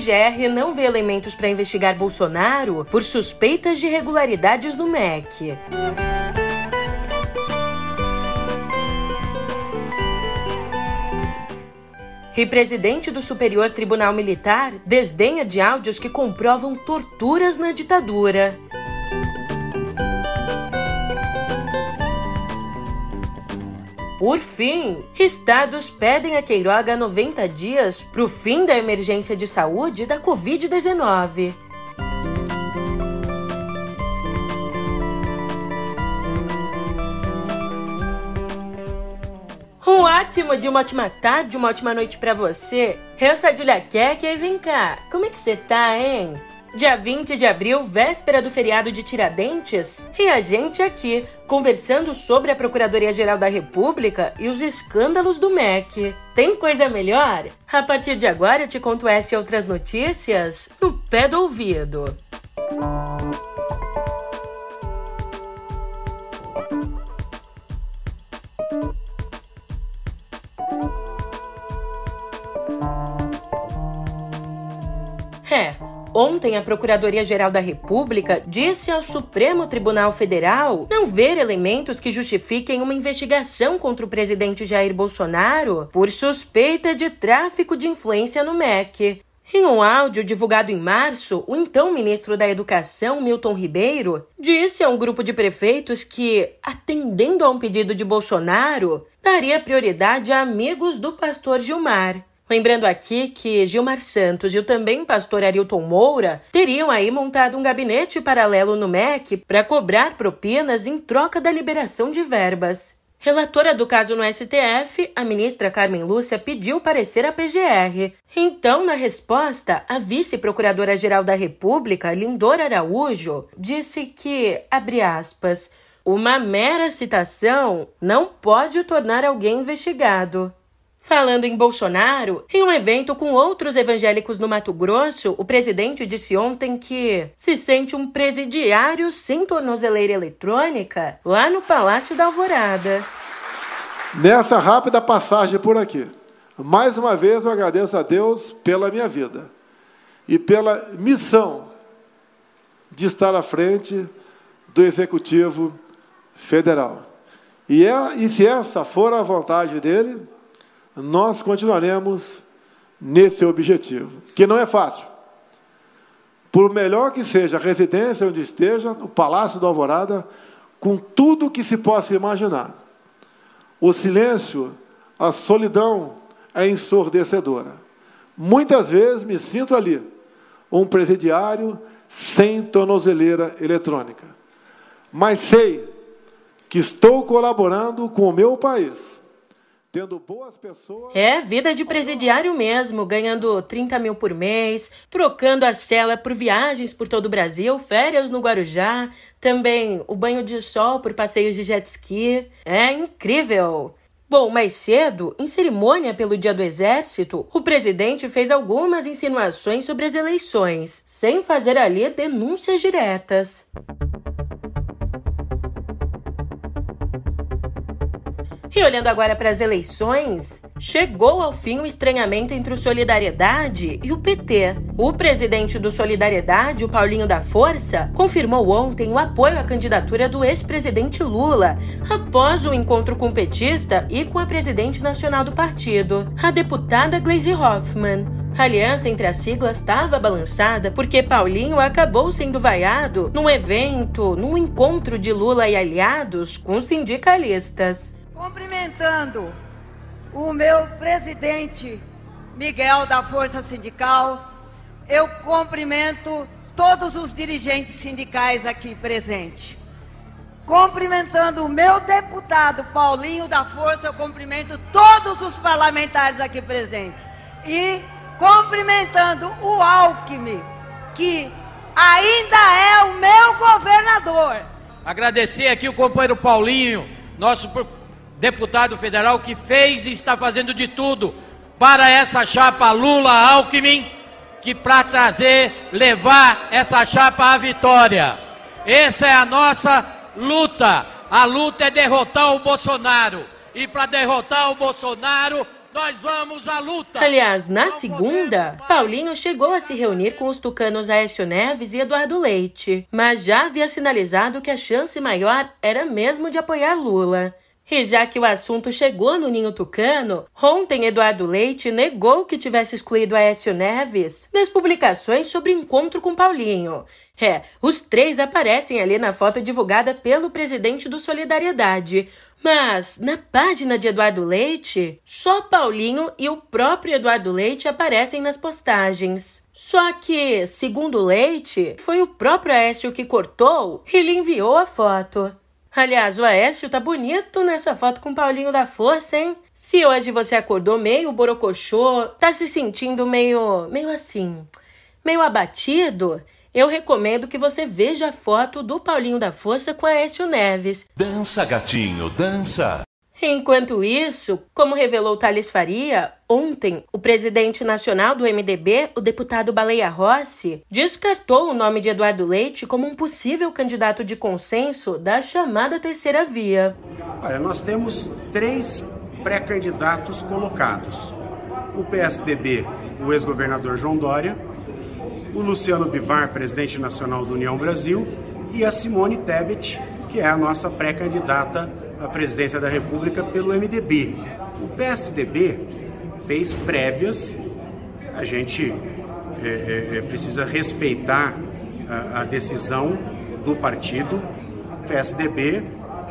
PGR não vê elementos para investigar Bolsonaro por suspeitas de irregularidades no MEC. E presidente do Superior Tribunal Militar desdenha de áudios que comprovam torturas na ditadura. Por fim, estados pedem a Queiroga 90 dias para o fim da emergência de saúde da Covid-19. Um ótimo de uma ótima tarde, uma ótima noite para você. Eu sou a Julia Keck e vem cá, como é que você tá, hein? Dia 20 de abril, véspera do feriado de Tiradentes, e a gente aqui, conversando sobre a Procuradoria-Geral da República e os escândalos do MEC. Tem coisa melhor? A partir de agora eu te conto essa e outras notícias no pé do ouvido. É, Ontem, a Procuradoria-Geral da República disse ao Supremo Tribunal Federal não ver elementos que justifiquem uma investigação contra o presidente Jair Bolsonaro por suspeita de tráfico de influência no MEC. Em um áudio divulgado em março, o então ministro da Educação, Milton Ribeiro, disse a um grupo de prefeitos que, atendendo a um pedido de Bolsonaro, daria prioridade a amigos do pastor Gilmar. Lembrando aqui que Gilmar Santos e o também pastor Arilton Moura teriam aí montado um gabinete paralelo no MEC para cobrar propinas em troca da liberação de verbas. Relatora do caso no STF, a ministra Carmen Lúcia pediu parecer à PGR. Então, na resposta, a vice-procuradora-geral da República, Lindor Araújo, disse que, abre aspas, uma mera citação não pode tornar alguém investigado. Falando em Bolsonaro, em um evento com outros evangélicos no Mato Grosso, o presidente disse ontem que se sente um presidiário sem tornozeleira eletrônica lá no Palácio da Alvorada. Nessa rápida passagem por aqui, mais uma vez eu agradeço a Deus pela minha vida e pela missão de estar à frente do Executivo Federal. E, é, e se essa for a vontade dele, nós continuaremos nesse objetivo, que não é fácil. Por melhor que seja a residência onde esteja, o Palácio da Alvorada, com tudo que se possa imaginar. O silêncio, a solidão é ensurdecedora. Muitas vezes me sinto ali, um presidiário sem tornozeleira eletrônica. Mas sei que estou colaborando com o meu país Tendo boas pessoas. É, vida de presidiário mesmo, ganhando 30 mil por mês, trocando a cela por viagens por todo o Brasil, férias no Guarujá, também o banho de sol por passeios de jet ski. É incrível! Bom, mais cedo, em cerimônia pelo Dia do Exército, o presidente fez algumas insinuações sobre as eleições, sem fazer ali denúncias diretas. E olhando agora para as eleições, chegou ao fim o estranhamento entre o Solidariedade e o PT. O presidente do Solidariedade, o Paulinho da Força, confirmou ontem o apoio à candidatura do ex-presidente Lula, após o encontro com o petista e com a presidente nacional do partido, a deputada Gleisi Hoffmann. A aliança entre as siglas estava balançada porque Paulinho acabou sendo vaiado num evento, num encontro de Lula e aliados com sindicalistas. Cumprimentando o meu presidente Miguel da Força Sindical, eu cumprimento todos os dirigentes sindicais aqui presentes. Cumprimentando o meu deputado Paulinho da Força, eu cumprimento todos os parlamentares aqui presentes. E cumprimentando o Alckmin, que ainda é o meu governador. Agradecer aqui o companheiro Paulinho, nosso deputado federal que fez e está fazendo de tudo para essa chapa Lula-Alckmin, que para trazer, levar essa chapa à vitória. Essa é a nossa luta. A luta é derrotar o Bolsonaro. E para derrotar o Bolsonaro, nós vamos à luta. Aliás, na segunda, Paulinho chegou a se reunir com os tucanos Aécio Neves e Eduardo Leite, mas já havia sinalizado que a chance maior era mesmo de apoiar Lula. E já que o assunto chegou no Ninho Tucano, ontem Eduardo Leite negou que tivesse excluído Aécio Neves das publicações sobre encontro com Paulinho. É, os três aparecem ali na foto divulgada pelo presidente do Solidariedade. Mas na página de Eduardo Leite, só Paulinho e o próprio Eduardo Leite aparecem nas postagens. Só que, segundo Leite, foi o próprio Aécio que cortou e lhe enviou a foto. Aliás, o Aécio tá bonito nessa foto com o Paulinho da Força, hein? Se hoje você acordou meio borocochô, tá se sentindo meio. meio assim. meio abatido, eu recomendo que você veja a foto do Paulinho da Força com Aécio Neves. Dança, gatinho, dança! Enquanto isso, como revelou Thales Faria, ontem o presidente nacional do MDB, o deputado Baleia Rossi, descartou o nome de Eduardo Leite como um possível candidato de consenso da chamada terceira via. Olha, nós temos três pré-candidatos colocados: o PSDB, o ex-governador João Dória, o Luciano Bivar, presidente nacional do União Brasil, e a Simone Tebet, que é a nossa pré-candidata a presidência da República pelo MDB. O PSDB fez prévias, a gente é, é, é, precisa respeitar a, a decisão do partido. O PSDB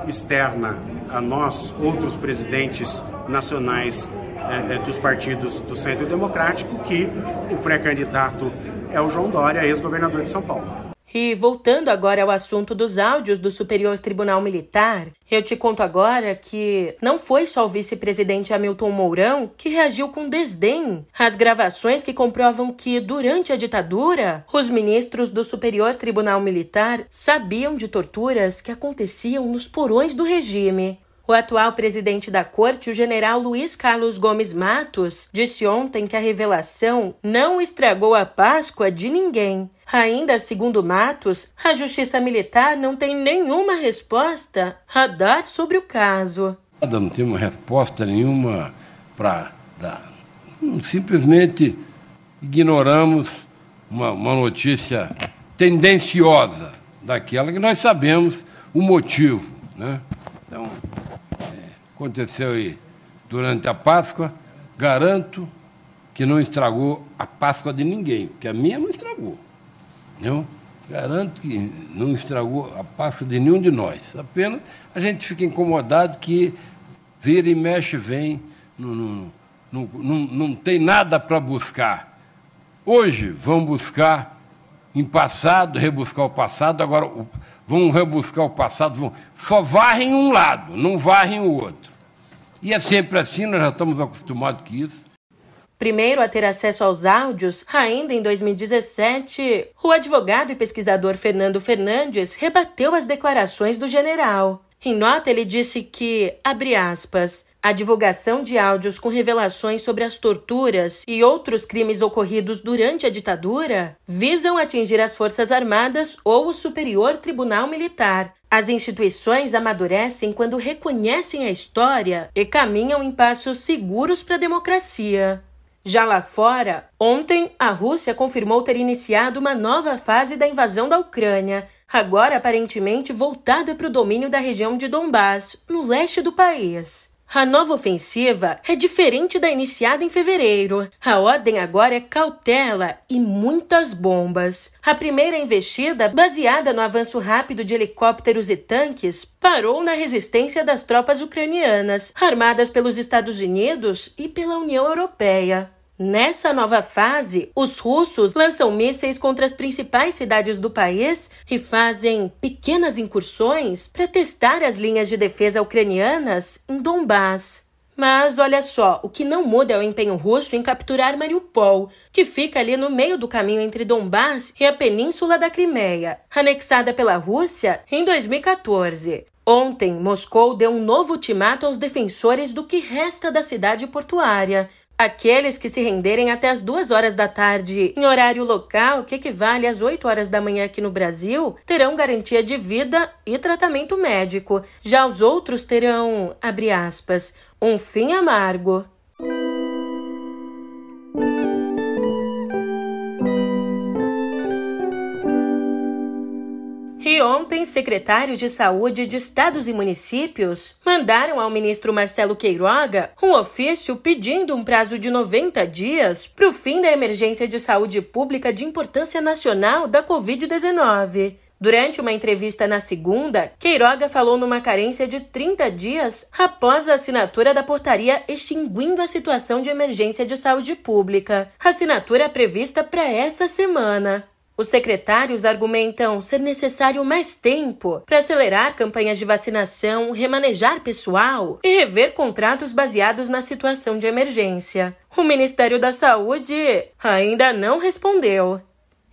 externa a nós, outros presidentes nacionais é, é, dos partidos do Centro Democrático, que o pré-candidato é o João Dória, ex-governador de São Paulo. E voltando agora ao assunto dos áudios do Superior Tribunal Militar, eu te conto agora que não foi só o vice-presidente Hamilton Mourão que reagiu com desdém às gravações que comprovam que, durante a ditadura, os ministros do Superior Tribunal Militar sabiam de torturas que aconteciam nos porões do regime. O atual presidente da corte, o general Luiz Carlos Gomes Matos, disse ontem que a revelação não estragou a Páscoa de ninguém. Ainda segundo Matos, a Justiça Militar não tem nenhuma resposta a dar sobre o caso. Não tem uma resposta nenhuma para dar. Simplesmente ignoramos uma, uma notícia tendenciosa daquela que nós sabemos o motivo. Né? Então, aconteceu aí durante a Páscoa, garanto que não estragou a Páscoa de ninguém, porque a minha não estragou. Não? Garanto que não estragou a Páscoa de nenhum de nós. Apenas a gente fica incomodado que vira e mexe, vem, não, não, não, não, não tem nada para buscar. Hoje vão buscar em passado, rebuscar o passado, agora vão rebuscar o passado, vão, só varrem um lado, não varrem o outro. E é sempre assim, nós já estamos acostumados com isso. Primeiro a ter acesso aos áudios, ainda em 2017, o advogado e pesquisador Fernando Fernandes rebateu as declarações do general. Em nota, ele disse que, abre aspas, a divulgação de áudios com revelações sobre as torturas e outros crimes ocorridos durante a ditadura visam atingir as Forças Armadas ou o Superior Tribunal Militar, as instituições amadurecem quando reconhecem a história e caminham em passos seguros para a democracia. Já lá fora, ontem a Rússia confirmou ter iniciado uma nova fase da invasão da Ucrânia, agora aparentemente voltada para o domínio da região de Donbass, no leste do país. A nova ofensiva é diferente da iniciada em fevereiro. A ordem agora é cautela e muitas bombas. A primeira investida, baseada no avanço rápido de helicópteros e tanques, parou na resistência das tropas ucranianas, armadas pelos Estados Unidos e pela União Europeia. Nessa nova fase, os russos lançam mísseis contra as principais cidades do país e fazem pequenas incursões para testar as linhas de defesa ucranianas em Donbass. Mas olha só, o que não muda é o empenho russo em capturar Mariupol, que fica ali no meio do caminho entre Donbass e a península da Crimeia, anexada pela Rússia em 2014. Ontem, Moscou deu um novo ultimato aos defensores do que resta da cidade portuária Aqueles que se renderem até as duas horas da tarde em horário local, que equivale às 8 horas da manhã aqui no Brasil, terão garantia de vida e tratamento médico. Já os outros terão, abre aspas, um fim amargo. Ontem, secretários de saúde de estados e municípios mandaram ao ministro Marcelo Queiroga um ofício pedindo um prazo de 90 dias para o fim da emergência de saúde pública de importância nacional da Covid-19. Durante uma entrevista na segunda, Queiroga falou numa carência de 30 dias após a assinatura da portaria extinguindo a situação de emergência de saúde pública. Assinatura prevista para essa semana. Os secretários argumentam ser necessário mais tempo para acelerar campanhas de vacinação, remanejar pessoal e rever contratos baseados na situação de emergência. O Ministério da Saúde ainda não respondeu.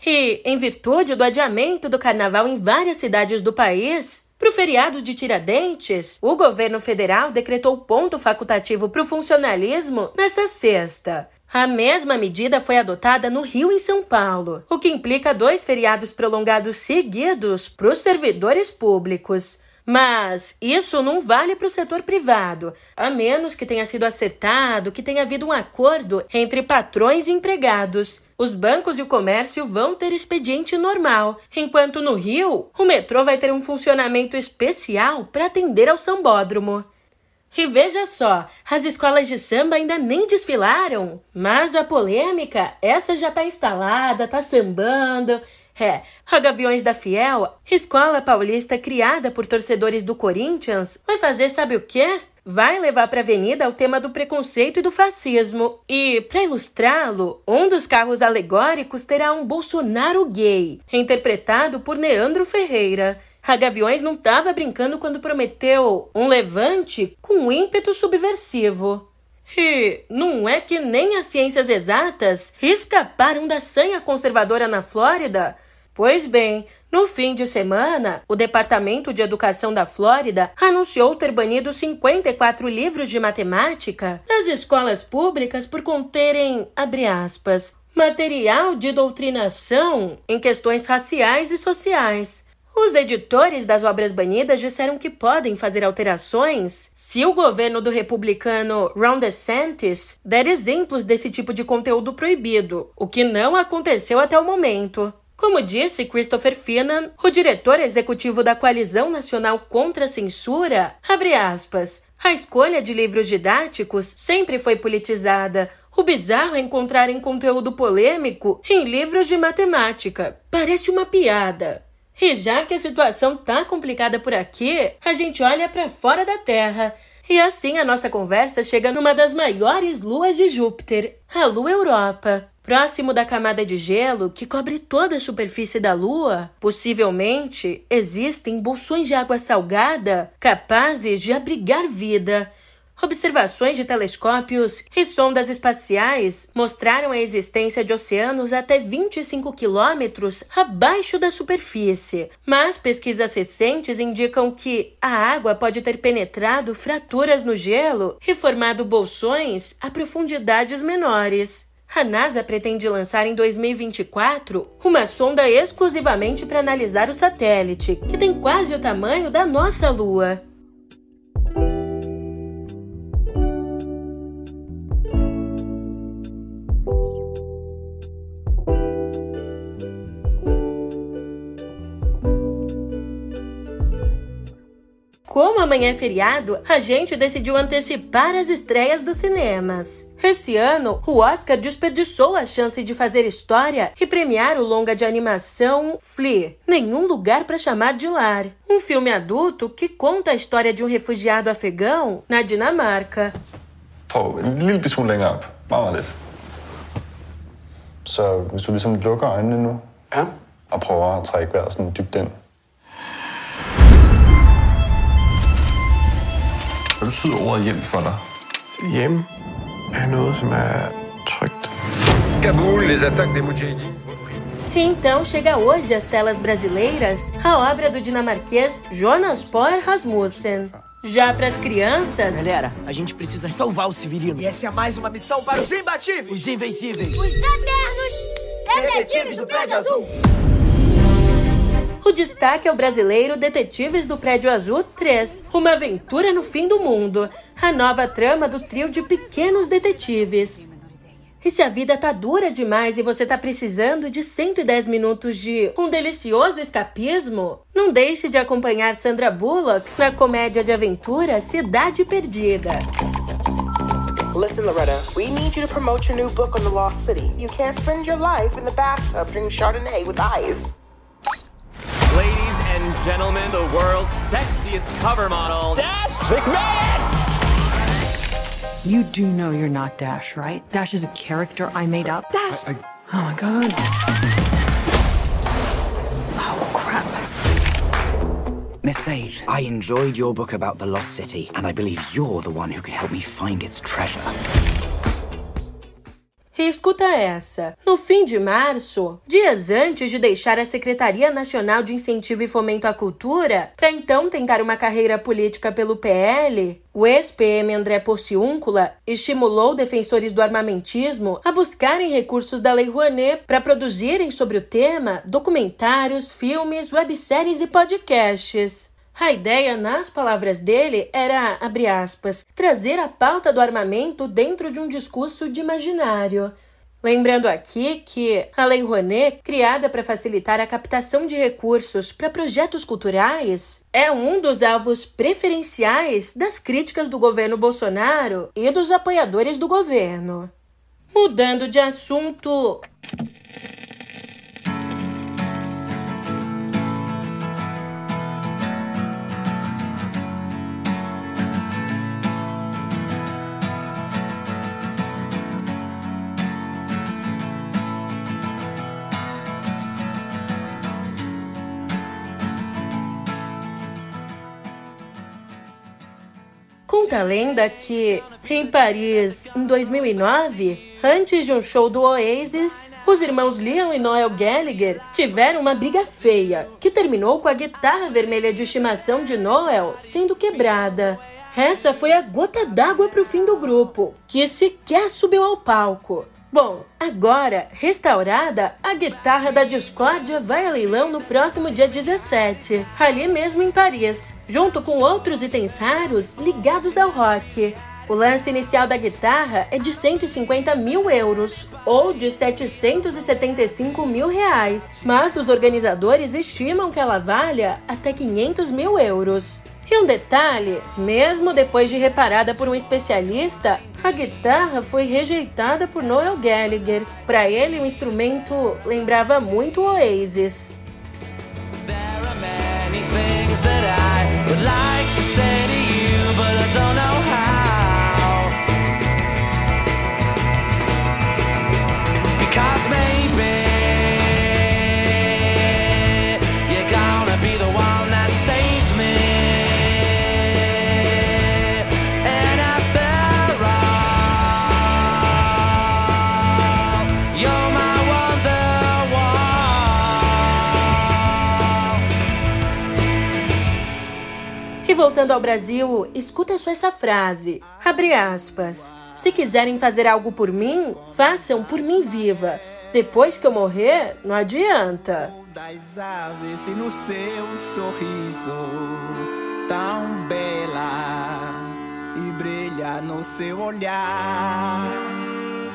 E, em virtude do adiamento do carnaval em várias cidades do país, para o feriado de Tiradentes, o governo federal decretou ponto facultativo para o funcionalismo nessa sexta. A mesma medida foi adotada no Rio e São Paulo, o que implica dois feriados prolongados seguidos para os servidores públicos. Mas isso não vale para o setor privado, a menos que tenha sido acertado que tenha havido um acordo entre patrões e empregados. Os bancos e o comércio vão ter expediente normal, enquanto no Rio, o metrô vai ter um funcionamento especial para atender ao sambódromo. E veja só, as escolas de samba ainda nem desfilaram, mas a polêmica, essa já está instalada, está sambando. É, a Gaviões da Fiel, escola paulista criada por torcedores do Corinthians, vai fazer sabe o quê? Vai levar para a avenida o tema do preconceito e do fascismo. E, para ilustrá-lo, um dos carros alegóricos terá um Bolsonaro gay, interpretado por Neandro Ferreira. A Gaviões não estava brincando quando prometeu um levante com ímpeto subversivo. E não é que nem as ciências exatas escaparam da sanha conservadora na Flórida? Pois bem, no fim de semana, o Departamento de Educação da Flórida anunciou ter banido 54 livros de matemática das escolas públicas por conterem, abre aspas, material de doutrinação em questões raciais e sociais. Os editores das obras banidas disseram que podem fazer alterações se o governo do republicano Ron DeSantis der exemplos desse tipo de conteúdo proibido, o que não aconteceu até o momento. Como disse Christopher Finan, o diretor executivo da Coalizão Nacional contra a Censura, aspas, a escolha de livros didáticos sempre foi politizada. O bizarro é encontrar em conteúdo polêmico em livros de matemática. Parece uma piada. E já que a situação tá complicada por aqui, a gente olha para fora da Terra. E assim a nossa conversa chega numa das maiores luas de Júpiter, a Lua Europa. Próximo da camada de gelo que cobre toda a superfície da Lua, possivelmente existem bolsões de água salgada capazes de abrigar vida. Observações de telescópios e sondas espaciais mostraram a existência de oceanos até 25 quilômetros abaixo da superfície, mas pesquisas recentes indicam que a água pode ter penetrado fraturas no gelo e formado bolsões a profundidades menores. A NASA pretende lançar em 2024 uma sonda exclusivamente para analisar o satélite, que tem quase o tamanho da nossa Lua. Amanhã é feriado, a gente decidiu antecipar as estreias dos cinemas. Esse ano, o Oscar desperdiçou a chance de fazer história e premiar o longa de animação Flea, Nenhum Lugar para Chamar de Lar, um filme adulto que conta a história de um refugiado afegão na Dinamarca. Prøv en lille smule længere op. Meget lidt. Så hvis du ligesom lukker øjnene nu, ja. og prøver at trække vejret sådan dybt ind, Hvad betyder ordet hjem for dig? Hjem er noget, som er trygt. Kabul, les attaques des mujahideen. Então chega hoje às telas brasileiras a obra do dinamarquês Jonas Poer Rasmussen. Já para as crianças. Galera, a gente precisa salvar o Severino. E essa é mais uma missão para os imbatíveis, os invencíveis, os eternos detetives do Prédio Azul. O destaque é o brasileiro Detetives do Prédio Azul 3, uma aventura no fim do mundo, a nova trama do trio de pequenos detetives. E se a vida tá dura demais e você tá precisando de 110 minutos de um delicioso escapismo, não deixe de acompanhar Sandra Bullock na comédia de aventura Cidade Perdida. Listen, Loretta, we need you to promote your new book on the Lost City. You can't spend your life in the bathtub drinking Chardonnay with eyes. Ladies and gentlemen, the world's sexiest cover model, Dash McMahon! You do know you're not Dash, right? Dash is a character I made up. Dash! I, I... Oh my god. Oh crap. Miss Sage, I enjoyed your book about the Lost City, and I believe you're the one who can help me find its treasure. E escuta essa. No fim de março, dias antes de deixar a Secretaria Nacional de Incentivo e Fomento à Cultura, para então tentar uma carreira política pelo PL, o ex-PM André Porciúncula estimulou defensores do armamentismo a buscarem recursos da Lei Rouanet para produzirem sobre o tema documentários, filmes, webséries e podcasts. A ideia, nas palavras dele, era, abre aspas, trazer a pauta do armamento dentro de um discurso de imaginário. Lembrando aqui que a Lei Rouanet, criada para facilitar a captação de recursos para projetos culturais, é um dos alvos preferenciais das críticas do governo Bolsonaro e dos apoiadores do governo. Mudando de assunto, Conta a lenda que, em Paris, em 2009, antes de um show do Oasis, os irmãos Liam e Noel Gallagher tiveram uma briga feia, que terminou com a guitarra vermelha de estimação de Noel sendo quebrada. Essa foi a gota d'água para o fim do grupo, que sequer subiu ao palco. Bom, agora, restaurada, a guitarra da discórdia vai a leilão no próximo dia 17, ali mesmo em Paris, junto com outros itens raros ligados ao rock. O lance inicial da guitarra é de 150 mil euros, ou de 775 mil reais, mas os organizadores estimam que ela valha até 500 mil euros. E um detalhe: mesmo depois de reparada por um especialista, a guitarra foi rejeitada por Noel Gallagher. Para ele, o instrumento lembrava muito Oasis. Voltando ao Brasil, escuta só essa frase. Abre aspas. Se quiserem fazer algo por mim, façam por mim viva. Depois que eu morrer, não adianta. Das aves e no seu sorriso tão bela e brilha no seu olhar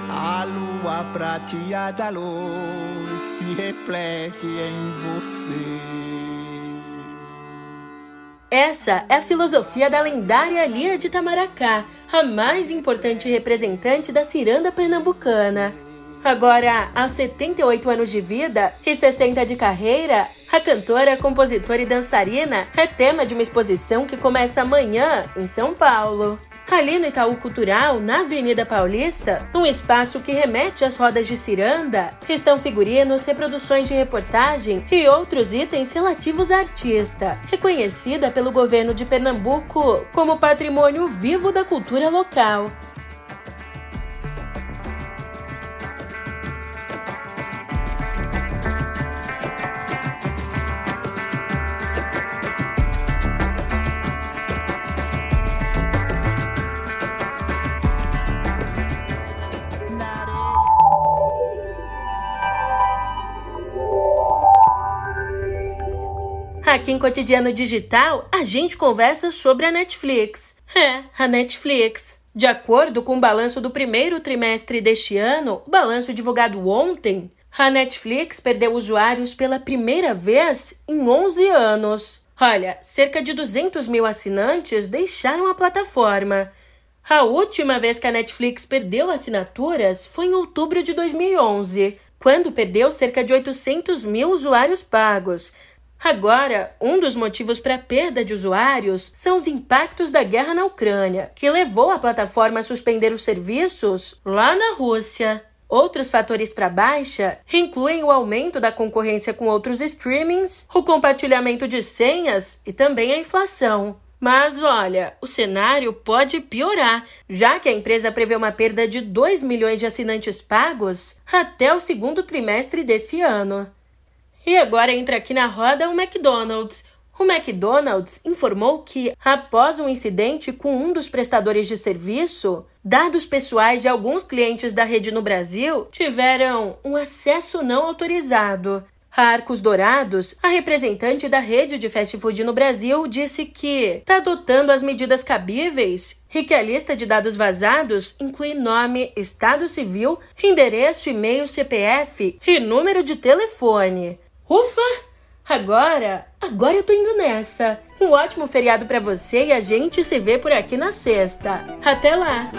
a lua prateada luz que reflete em você. Essa é a filosofia da lendária Lia de Tamaracá, a mais importante representante da ciranda pernambucana. Agora, aos 78 anos de vida e 60 de carreira, a cantora, compositora e dançarina é tema de uma exposição que começa amanhã em São Paulo. Ali no Itaú Cultural, na Avenida Paulista, um espaço que remete às rodas de ciranda, estão figurinos, reproduções de reportagem e outros itens relativos à artista, reconhecida pelo governo de Pernambuco como patrimônio vivo da cultura local. Aqui em Cotidiano Digital, a gente conversa sobre a Netflix. É, a Netflix. De acordo com o balanço do primeiro trimestre deste ano, o balanço divulgado ontem, a Netflix perdeu usuários pela primeira vez em 11 anos. Olha, cerca de 200 mil assinantes deixaram a plataforma. A última vez que a Netflix perdeu assinaturas foi em outubro de 2011, quando perdeu cerca de 800 mil usuários pagos. Agora, um dos motivos para a perda de usuários são os impactos da guerra na Ucrânia, que levou a plataforma a suspender os serviços lá na Rússia. Outros fatores para baixa incluem o aumento da concorrência com outros streamings, o compartilhamento de senhas e também a inflação. Mas olha, o cenário pode piorar, já que a empresa prevê uma perda de 2 milhões de assinantes pagos até o segundo trimestre desse ano. E agora entra aqui na roda o McDonald's. O McDonald's informou que, após um incidente com um dos prestadores de serviço, dados pessoais de alguns clientes da rede no Brasil tiveram um acesso não autorizado. A Arcos Dourados, a representante da rede de fast food no Brasil, disse que está adotando as medidas cabíveis e que a lista de dados vazados inclui nome, estado civil, endereço, e-mail, CPF e número de telefone. Ufa! Agora, agora eu tô indo nessa. Um ótimo feriado para você e a gente se vê por aqui na sexta. Até lá!